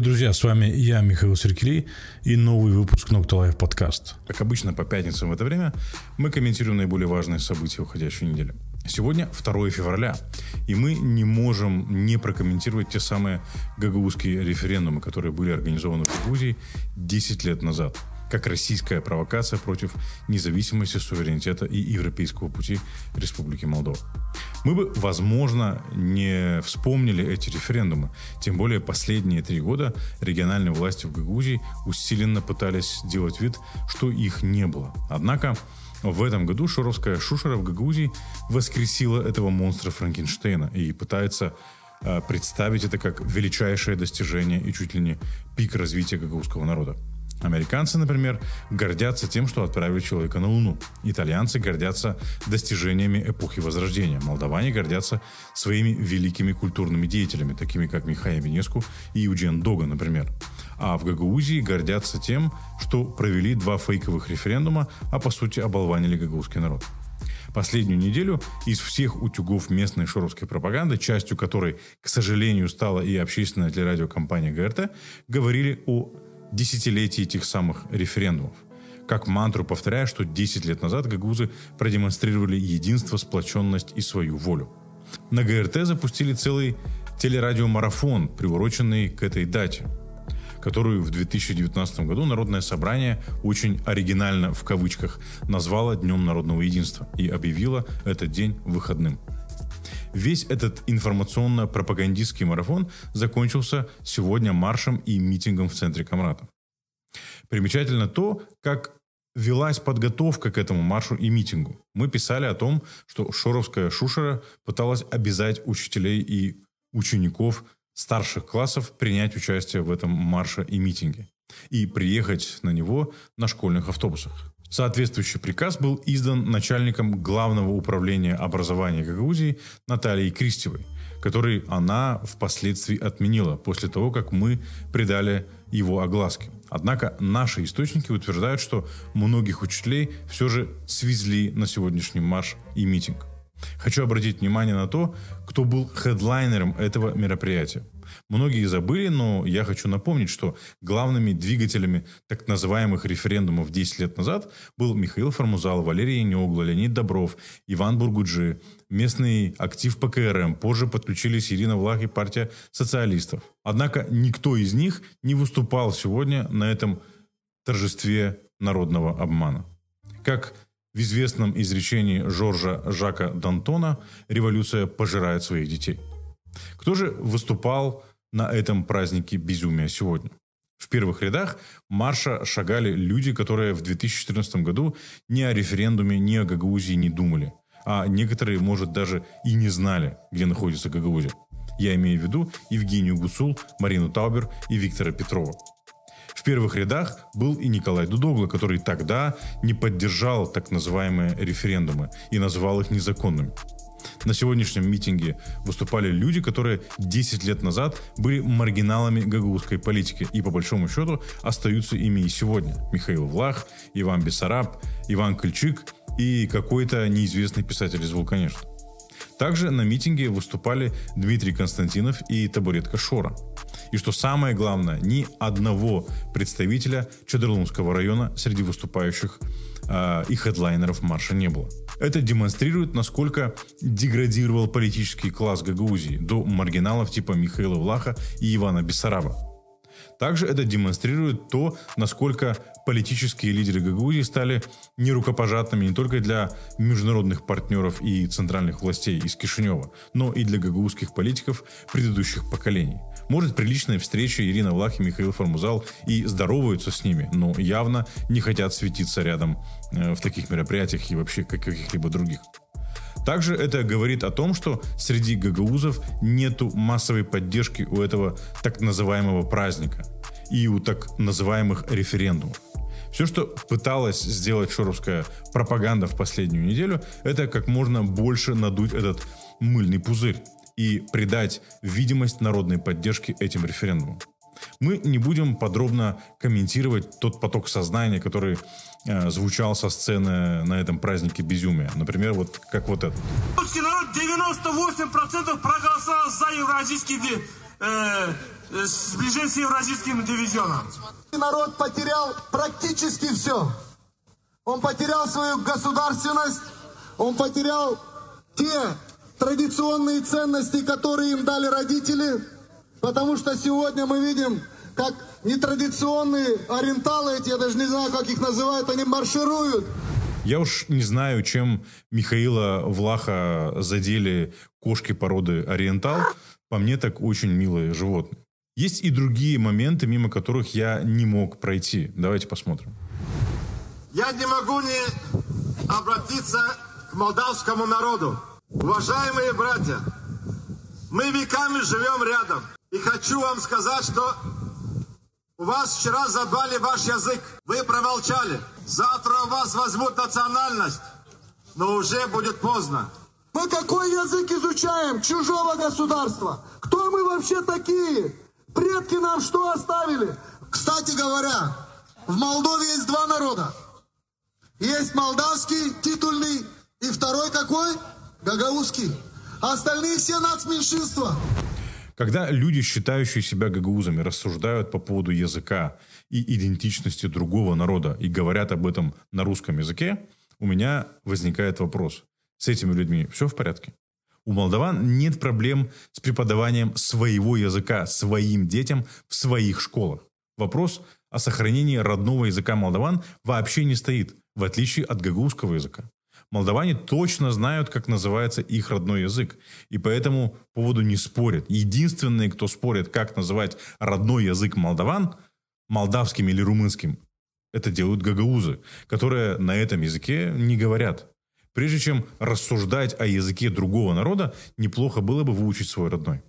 Друзья, с вами я, Михаил Серкели, и новый выпуск Nocta Life подкаст. Как обычно, по пятницам в это время мы комментируем наиболее важные события уходящей недели. Сегодня 2 февраля, и мы не можем не прокомментировать те самые гагаузские референдумы, которые были организованы в Грузии 10 лет назад – как российская провокация против независимости, суверенитета и европейского пути Республики Молдова. Мы бы, возможно, не вспомнили эти референдумы. Тем более последние три года региональные власти в Гагаузии усиленно пытались сделать вид, что их не было. Однако в этом году Шоровская Шушера в Гагаузии воскресила этого монстра Франкенштейна и пытается э, представить это как величайшее достижение и чуть ли не пик развития гагаузского народа. Американцы, например, гордятся тем, что отправили человека на Луну. Итальянцы гордятся достижениями эпохи Возрождения. Молдаване гордятся своими великими культурными деятелями, такими как Михаил Венеску и Юджен Дога, например. А в Гагаузии гордятся тем, что провели два фейковых референдума, а по сути оболванили гагаузский народ. Последнюю неделю из всех утюгов местной шоровской пропаганды, частью которой, к сожалению, стала и общественная телерадиокомпания ГРТ, говорили о десятилетий этих самых референдумов. Как мантру повторяя, что 10 лет назад гагузы продемонстрировали единство, сплоченность и свою волю. На ГРТ запустили целый телерадиомарафон, приуроченный к этой дате, которую в 2019 году Народное собрание очень оригинально в кавычках назвало Днем народного единства и объявило этот день выходным. Весь этот информационно-пропагандистский марафон закончился сегодня маршем и митингом в центре Камрата. Примечательно то, как велась подготовка к этому маршу и митингу. Мы писали о том, что Шоровская Шушера пыталась обязать учителей и учеников старших классов принять участие в этом марше и митинге и приехать на него на школьных автобусах. Соответствующий приказ был издан начальником Главного управления образования Гагаузии Натальей Кристевой, который она впоследствии отменила после того, как мы придали его огласке. Однако наши источники утверждают, что многих учителей все же свезли на сегодняшний марш и митинг. Хочу обратить внимание на то, кто был хедлайнером этого мероприятия. Многие забыли, но я хочу напомнить, что главными двигателями так называемых референдумов 10 лет назад был Михаил Формузал, Валерий Неогла, Леонид Добров, Иван Бургуджи, местный актив ПКРМ. Позже подключились Ирина Влах и партия социалистов. Однако никто из них не выступал сегодня на этом торжестве народного обмана. Как в известном изречении Жоржа Жака Д'Антона «Революция пожирает своих детей». Кто же выступал на этом празднике безумия сегодня? В первых рядах марша шагали люди, которые в 2014 году ни о референдуме, ни о Гагаузии не думали. А некоторые, может, даже и не знали, где находится Гагаузия. Я имею в виду Евгению Гуцул, Марину Таубер и Виктора Петрова. В первых рядах был и Николай Дудогла, который тогда не поддержал так называемые референдумы и назвал их незаконными. На сегодняшнем митинге выступали люди, которые 10 лет назад были маргиналами гагаузской политики и по большому счету остаются ими и сегодня. Михаил Влах, Иван Бессараб, Иван Кольчик и какой-то неизвестный писатель из Вулканешта. Также на митинге выступали Дмитрий Константинов и Табуретка Шора. И что самое главное, ни одного представителя Чадырлунского района среди выступающих э, и хедлайнеров марша не было. Это демонстрирует, насколько деградировал политический класс Гагаузии до маргиналов типа Михаила Влаха и Ивана Бессараба. Также это демонстрирует то, насколько политические лидеры Гагаузии стали нерукопожатными не только для международных партнеров и центральных властей из Кишинева, но и для гагаузских политиков предыдущих поколений. Может, приличная встреча Ирина Влах и Михаил Формузал и здороваются с ними, но явно не хотят светиться рядом э, в таких мероприятиях и вообще каких-либо других. Также это говорит о том, что среди гагаузов нету массовой поддержки у этого так называемого праздника и у так называемых референдумов. Все, что пыталась сделать шоровская пропаганда в последнюю неделю, это как можно больше надуть этот мыльный пузырь и придать видимость народной поддержки этим референдумам. Мы не будем подробно комментировать тот поток сознания, который э, звучал со сцены на этом празднике безумия. Например, вот как вот это. Русский народ 98% проголосовал за евразийский э, с ближайшим евразийским дивизионом. Народ потерял практически все. Он потерял свою государственность, он потерял те традиционные ценности, которые им дали родители, потому что сегодня мы видим, как нетрадиционные ориенталы эти, я даже не знаю, как их называют, они маршируют. Я уж не знаю, чем Михаила Влаха задели кошки породы ориентал. По мне так очень милые животные. Есть и другие моменты, мимо которых я не мог пройти. Давайте посмотрим. Я не могу не обратиться к молдавскому народу. Уважаемые братья, мы веками живем рядом. И хочу вам сказать, что у вас вчера забрали ваш язык. Вы промолчали. Завтра у вас возьмут национальность. Но уже будет поздно. Мы какой язык изучаем? Чужого государства. Кто мы вообще такие? Предки нам что оставили? Кстати говоря, в Молдове есть два народа. Есть молдавский, титульный, и второй какой? Гагаузский. А остальные все нацменьшинства. Когда люди, считающие себя гагаузами, рассуждают по поводу языка и идентичности другого народа и говорят об этом на русском языке, у меня возникает вопрос. С этими людьми все в порядке? У молдаван нет проблем с преподаванием своего языка своим детям в своих школах. Вопрос о сохранении родного языка молдаван вообще не стоит, в отличие от гагаузского языка. Молдаване точно знают, как называется их родной язык, и по этому поводу не спорят. Единственные, кто спорит, как называть родной язык молдаван, молдавским или румынским, это делают гагаузы, которые на этом языке не говорят. Прежде чем рассуждать о языке другого народа, неплохо было бы выучить свой родной.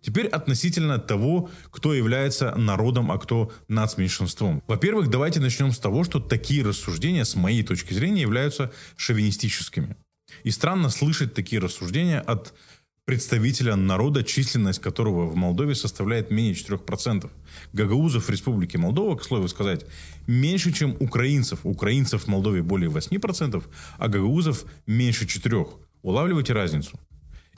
Теперь относительно того, кто является народом, а кто нацменьшинством. Во-первых, давайте начнем с того, что такие рассуждения, с моей точки зрения, являются шовинистическими. И странно слышать такие рассуждения от представителя народа, численность которого в Молдове составляет менее 4%. Гагаузов в Республике Молдова, к слову сказать, меньше, чем украинцев. Украинцев в Молдове более 8%, а гагаузов меньше 4%. Улавливайте разницу.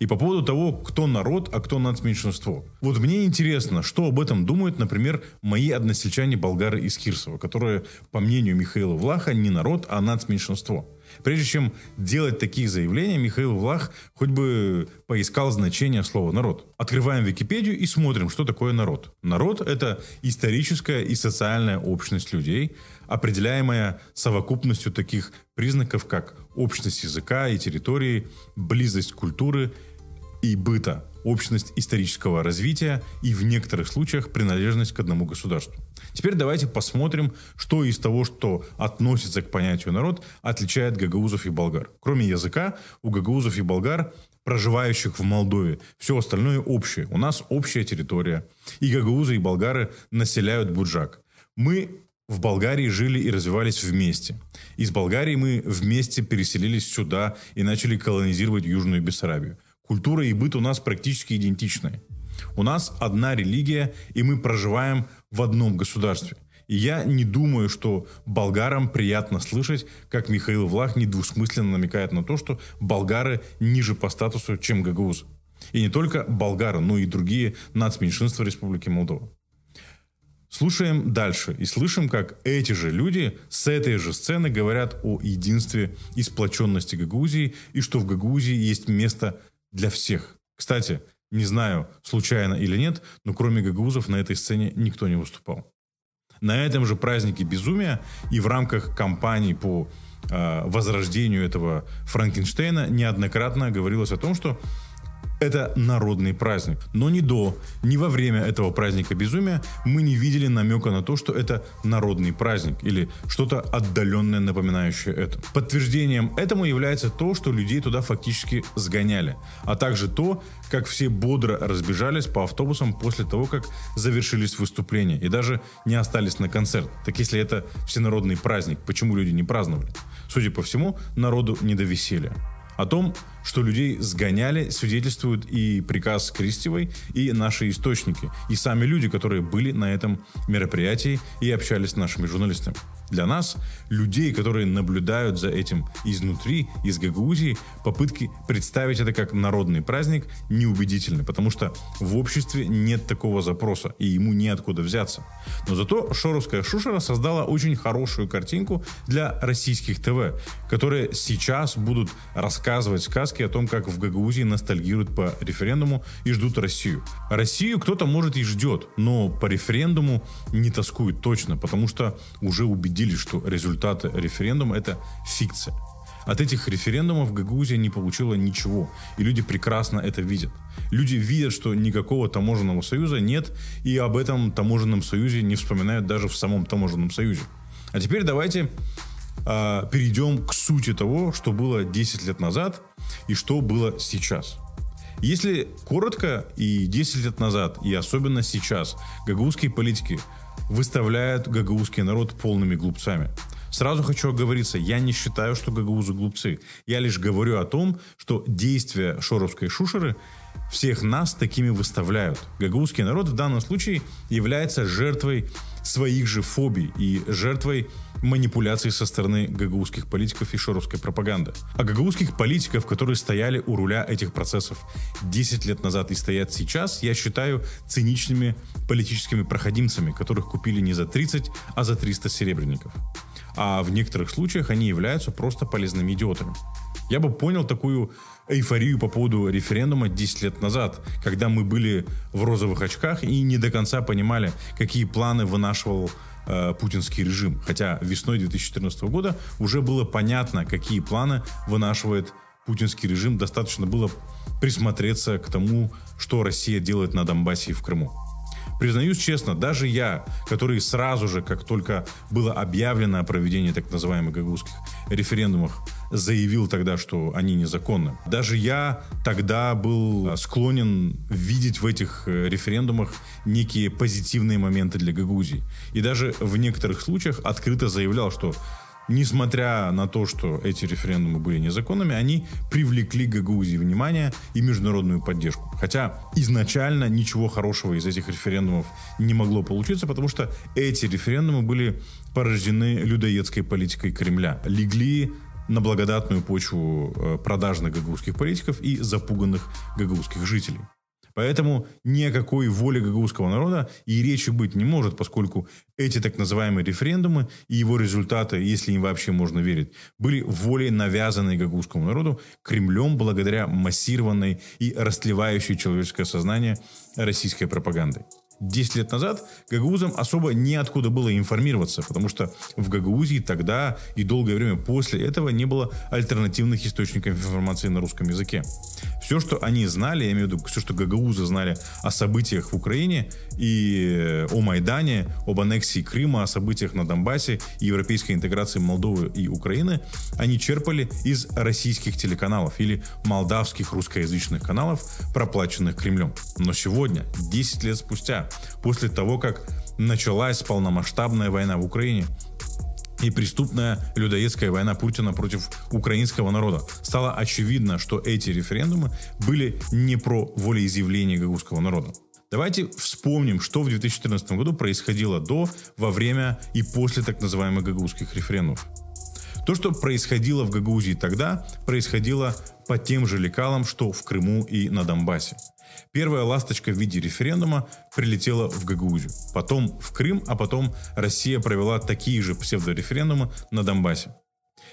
И по поводу того, кто народ, а кто нацменьшинство. Вот мне интересно, что об этом думают, например, мои односельчане болгары из Кирсова, которые, по мнению Михаила Влаха, не народ, а нацменьшинство. Прежде чем делать такие заявления, Михаил Влах хоть бы поискал значение слова «народ». Открываем Википедию и смотрим, что такое народ. Народ — это историческая и социальная общность людей, определяемая совокупностью таких признаков, как общность языка и территории, близость культуры — и быта, общность исторического развития и в некоторых случаях принадлежность к одному государству. Теперь давайте посмотрим, что из того, что относится к понятию народ, отличает гагаузов и болгар. Кроме языка, у гагаузов и болгар проживающих в Молдове. Все остальное общее. У нас общая территория. И гагаузы, и болгары населяют Буджак. Мы в Болгарии жили и развивались вместе. Из Болгарии мы вместе переселились сюда и начали колонизировать Южную Бессарабию. Культура и быт у нас практически идентичны. У нас одна религия, и мы проживаем в одном государстве. И я не думаю, что болгарам приятно слышать, как Михаил Влах недвусмысленно намекает на то, что болгары ниже по статусу, чем гагаузы. И не только болгары, но и другие нацменьшинства Республики Молдова. Слушаем дальше и слышим, как эти же люди с этой же сцены говорят о единстве и сплоченности Гагаузии и что в Гагаузии есть место для всех. Кстати, не знаю, случайно или нет, но кроме гагаузов на этой сцене никто не выступал. На этом же празднике безумия и в рамках кампании по э, возрождению этого Франкенштейна неоднократно говорилось о том, что это народный праздник. Но ни до, ни во время этого праздника безумия мы не видели намека на то, что это народный праздник или что-то отдаленное, напоминающее это. Подтверждением этому является то, что людей туда фактически сгоняли, а также то, как все бодро разбежались по автобусам после того, как завершились выступления и даже не остались на концерт. Так если это всенародный праздник, почему люди не праздновали? Судя по всему, народу не до веселья. О том, что людей сгоняли, свидетельствуют и приказ Кристевой, и наши источники, и сами люди, которые были на этом мероприятии и общались с нашими журналистами. Для нас, людей, которые наблюдают за этим изнутри, из Гагаузии, попытки представить это как народный праздник неубедительны, потому что в обществе нет такого запроса, и ему неоткуда взяться. Но зато Шоровская Шушера создала очень хорошую картинку для российских ТВ, которые сейчас будут рассказывать сказки о том, как в Гагаузии ностальгируют по референдуму и ждут Россию. Россию кто-то, может, и ждет, но по референдуму не тоскуют точно, потому что уже убедились, что результаты референдума это фикция. От этих референдумов Гагаузия не получила ничего, и люди прекрасно это видят. Люди видят, что никакого таможенного союза нет, и об этом таможенном союзе не вспоминают даже в самом таможенном союзе. А теперь давайте э, перейдем к сути того, что было 10 лет назад и что было сейчас. Если коротко, и 10 лет назад, и особенно сейчас, гагаузские политики выставляют гагаузский народ полными глупцами. Сразу хочу оговориться, я не считаю, что гагаузы глупцы. Я лишь говорю о том, что действия шоровской шушеры всех нас такими выставляют. Гагаузский народ в данном случае является жертвой своих же фобий и жертвой манипуляций со стороны гагаузских политиков и шоровской пропаганды. А гагаузских политиков, которые стояли у руля этих процессов 10 лет назад и стоят сейчас, я считаю циничными политическими проходимцами, которых купили не за 30, а за 300 серебряников. А в некоторых случаях они являются просто полезными идиотами. Я бы понял такую эйфорию по поводу референдума 10 лет назад, когда мы были в розовых очках и не до конца понимали, какие планы вынашивал э, путинский режим. Хотя весной 2014 года уже было понятно, какие планы вынашивает путинский режим. Достаточно было присмотреться к тому, что Россия делает на Донбассе и в Крыму. Признаюсь честно, даже я, который сразу же, как только было объявлено о проведении так называемых гагаузских референдумов, заявил тогда, что они незаконны. Даже я тогда был склонен видеть в этих э, референдумах некие позитивные моменты для Гагаузии. И даже в некоторых случаях открыто заявлял, что несмотря на то, что эти референдумы были незаконными, они привлекли Гагаузии внимание и международную поддержку. Хотя изначально ничего хорошего из этих референдумов не могло получиться, потому что эти референдумы были порождены людоедской политикой Кремля. Легли на благодатную почву э, продажных гагаузских политиков и запуганных гагаузских жителей. Поэтому ни о какой воле гагаузского народа и речи быть не может, поскольку эти так называемые референдумы и его результаты, если им вообще можно верить, были волей навязанной гагаузскому народу Кремлем благодаря массированной и растлевающей человеческое сознание российской пропагандой. 10 лет назад гагаузам особо неоткуда было информироваться, потому что в Гагаузии тогда и долгое время после этого не было альтернативных источников информации на русском языке. Все, что они знали, я имею в виду все, что гагаузы знали о событиях в Украине и э, о Майдане, об аннексии Крыма, о событиях на Донбассе и европейской интеграции Молдовы и Украины, они черпали из российских телеканалов или молдавских русскоязычных каналов, проплаченных Кремлем. Но сегодня, 10 лет спустя, после того, как началась полномасштабная война в Украине, и преступная людоедская война Путина против украинского народа. Стало очевидно, что эти референдумы были не про волеизъявление гагаузского народа. Давайте вспомним, что в 2014 году происходило до, во время и после так называемых гагаузских референдумов. То, что происходило в Гагаузии тогда, происходило по тем же лекалам, что в Крыму и на Донбассе. Первая ласточка в виде референдума прилетела в Гагаузию, потом в Крым, а потом Россия провела такие же псевдореферендумы на Донбассе.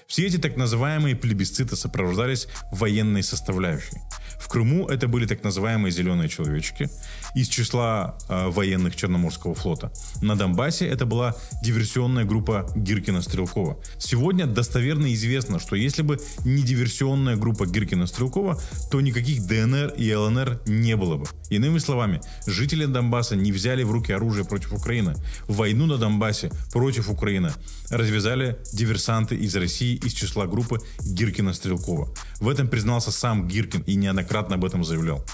Все эти так называемые плебисциты сопровождались военной составляющей. В Крыму это были так называемые зеленые человечки из числа э, военных Черноморского флота. На Донбассе это была диверсионная группа Гиркина-Стрелкова. Сегодня достоверно известно, что если бы не диверсионная группа Гиркина-Стрелкова, то никаких ДНР и ЛНР не было бы. Иными словами, жители Донбасса не взяли в руки оружие против Украины. Войну на Донбассе против Украины развязали диверсанты из России из числа группы Гиркина-Стрелкова. В этом признался сам Гиркин и неоднократно об этом заявлял.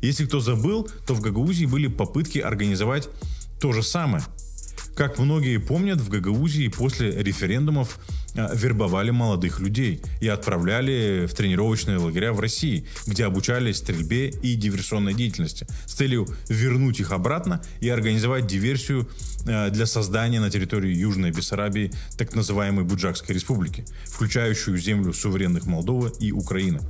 Если кто забыл, то в Гагаузии были попытки организовать то же самое. Как многие помнят, в Гагаузии после референдумов э, вербовали молодых людей и отправляли в тренировочные лагеря в России, где обучались стрельбе и диверсионной деятельности с целью вернуть их обратно и организовать диверсию э, для создания на территории Южной Бессарабии так называемой Буджакской республики, включающую землю суверенных Молдовы и Украины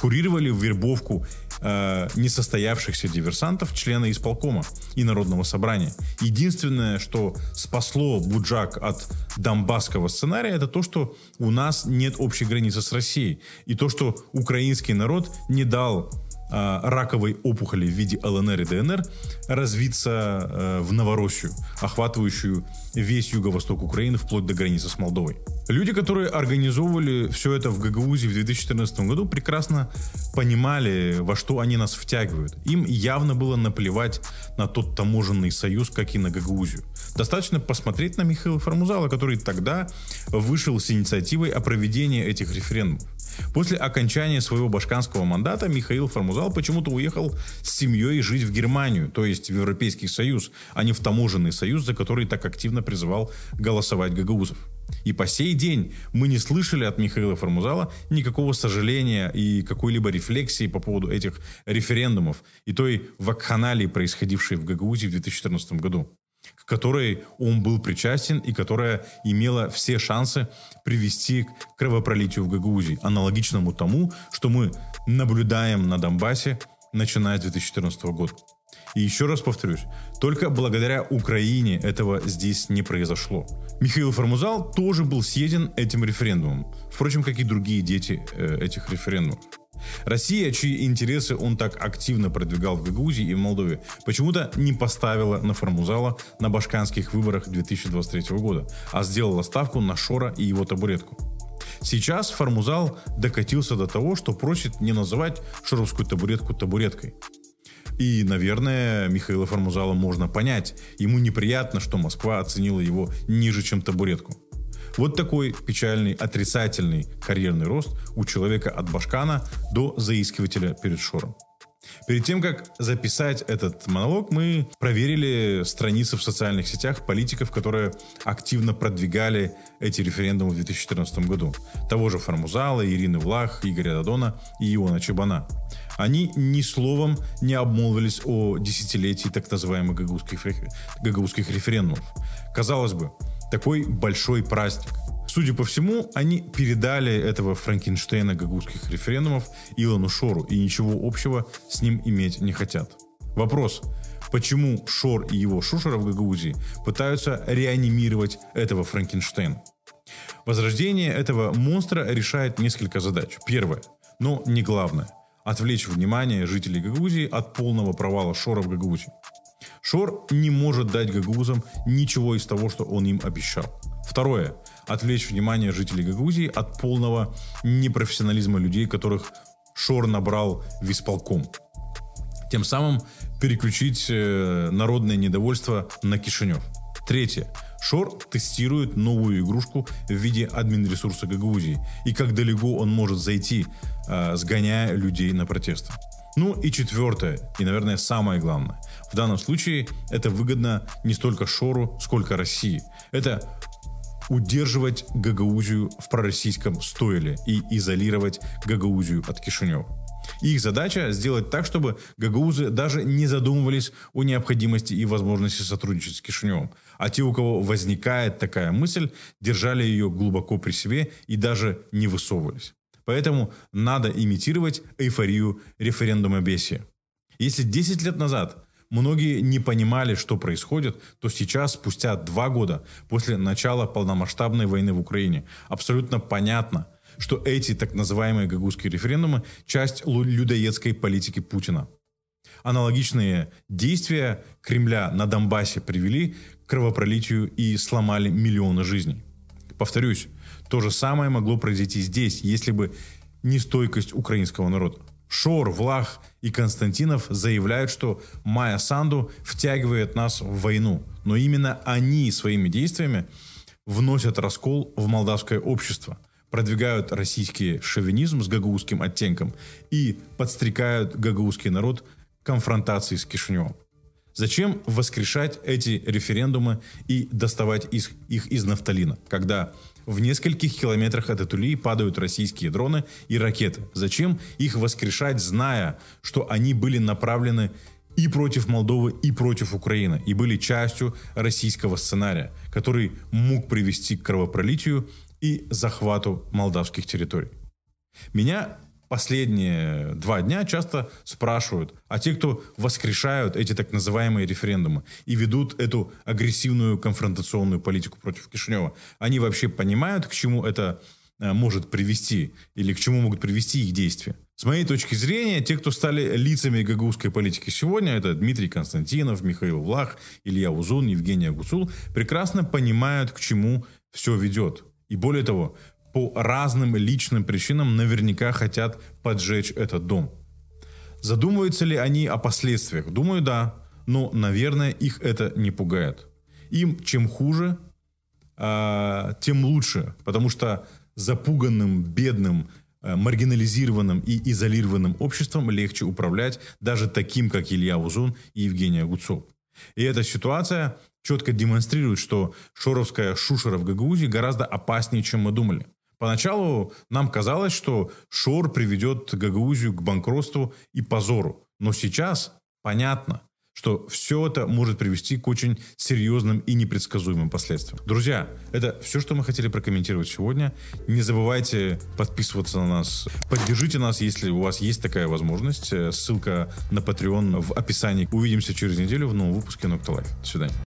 курировали вербовку э, несостоявшихся диверсантов члены исполкома и Народного собрания. Единственное, что спасло Буджак от донбасского сценария, это то, что у нас нет общей границы с Россией. И то, что украинский народ не дал э, раковой опухоли в виде ЛНР и ДНР развиться э, в Новороссию, охватывающую весь юго-восток Украины вплоть до границы с Молдовой. Люди, которые организовывали все это в Гагаузии в 2014 году, прекрасно понимали, во что они нас втягивают. Им явно было наплевать на тот таможенный союз, как и на Гагаузию. Достаточно посмотреть на Михаила Формузала, который тогда вышел с инициативой о проведении этих референдумов. После окончания своего башканского мандата Михаил Формузал почему-то уехал с семьей жить в Германию, то есть в Европейский Союз, а не в таможенный союз, за который так активно призывал голосовать гагаузов. И по сей день мы не слышали от Михаила Формузала никакого сожаления и какой-либо рефлексии по поводу этих референдумов и той вакханалии, происходившей в Гагаузии в 2014 году которой он был причастен и которая имела все шансы привести к кровопролитию в Гагаузии, аналогичному тому, что мы наблюдаем на Донбассе, начиная с 2014 года. И еще раз повторюсь, только благодаря Украине этого здесь не произошло. Михаил Формузал тоже был съеден этим референдумом, впрочем, как и другие дети э, этих референдумов. Россия, чьи интересы он так активно продвигал в Гагаузии и в Молдове, почему-то не поставила на Формузала на башканских выборах 2023 года, а сделала ставку на Шора и его табуретку. Сейчас Формузал докатился до того, что просит не называть шоровскую табуретку табуреткой. И, наверное, Михаила Формузала можно понять. Ему неприятно, что Москва оценила его ниже, чем табуретку. Вот такой печальный, отрицательный карьерный рост у человека от башкана до заискивателя перед Шором. Перед тем, как записать этот монолог, мы проверили страницы в социальных сетях политиков, которые активно продвигали эти референдумы в 2014 году. Того же Формузала, Ирины Влах, Игоря Дадона и Иона Чебана. Они ни словом не обмолвились о десятилетии так называемых гагаузских, гагаузских референдумов. Казалось бы, такой большой праздник. Судя по всему, они передали этого Франкенштейна гагузских референдумов Илону Шору и ничего общего с ним иметь не хотят. Вопрос, почему Шор и его шушера в Гагаузии пытаются реанимировать этого Франкенштейна? Возрождение этого монстра решает несколько задач. Первое, но не главное – отвлечь внимание жителей Гагаузии от полного провала Шора в Гагаузии. Шор не может дать гагаузам ничего из того, что он им обещал. Второе. Отвлечь внимание жителей Гагаузии от полного непрофессионализма людей, которых Шор набрал в исполком. Тем самым переключить э, народное недовольство на Кишинев. Третье. Шор тестирует новую игрушку в виде админ-ресурса Гагаузии и как далеко он может зайти, э, сгоняя людей на протесты. Ну и четвертое, и, наверное, самое главное. В данном случае это выгодно не столько Шору, сколько России. Это удерживать Гагаузию в пророссийском стойле и изолировать Гагаузию от Кишинева. Их задача сделать так, чтобы гагаузы даже не задумывались о необходимости и возможности сотрудничать с Кишиневым. А те, у кого возникает такая мысль, держали ее глубоко при себе и даже не высовывались. Поэтому надо имитировать эйфорию референдума бесия. Если 10 лет назад многие не понимали, что происходит, то сейчас, спустя два года после начала полномасштабной войны в Украине, абсолютно понятно, что эти так называемые гагузские референдумы – часть людоедской политики Путина. Аналогичные действия Кремля на Донбассе привели к кровопролитию и сломали миллионы жизней. Повторюсь, то же самое могло произойти здесь, если бы не стойкость украинского народа. Шор, Влах и Константинов заявляют, что Майя Санду втягивает нас в войну. Но именно они своими действиями вносят раскол в молдавское общество, продвигают российский шовинизм с гагаузским оттенком и подстрекают гагаузский народ к конфронтации с Кишиневым. Зачем воскрешать эти референдумы и доставать их, их из нафталина, когда в нескольких километрах от Этулии падают российские дроны и ракеты? Зачем их воскрешать, зная, что они были направлены и против Молдовы, и против Украины, и были частью российского сценария, который мог привести к кровопролитию и захвату молдавских территорий? Меня последние два дня часто спрашивают, а те, кто воскрешают эти так называемые референдумы и ведут эту агрессивную конфронтационную политику против Кишинева, они вообще понимают, к чему это э, может привести или к чему могут привести их действия? С моей точки зрения, те, кто стали лицами гагаузской политики сегодня, это Дмитрий Константинов, Михаил Влах, Илья Узун, Евгений Агуцул, прекрасно понимают, к чему все ведет. И более того, по разным личным причинам наверняка хотят поджечь этот дом. Задумываются ли они о последствиях? Думаю, да. Но, наверное, их это не пугает. Им чем хуже, э, тем лучше. Потому что запуганным, бедным, э, маргинализированным и изолированным обществом легче управлять даже таким, как Илья Узун и Евгений Агуцов. И эта ситуация четко демонстрирует, что шоровская шушера в Гагаузии гораздо опаснее, чем мы думали. Поначалу нам казалось, что Шор приведет Гагаузию к банкротству и позору. Но сейчас понятно, что все это может привести к очень серьезным и непредсказуемым последствиям. Друзья, это все, что мы хотели прокомментировать сегодня. Не забывайте подписываться на нас. Поддержите нас, если у вас есть такая возможность. Ссылка на Patreon в описании. Увидимся через неделю в новом выпуске Nocta Life. До свидания.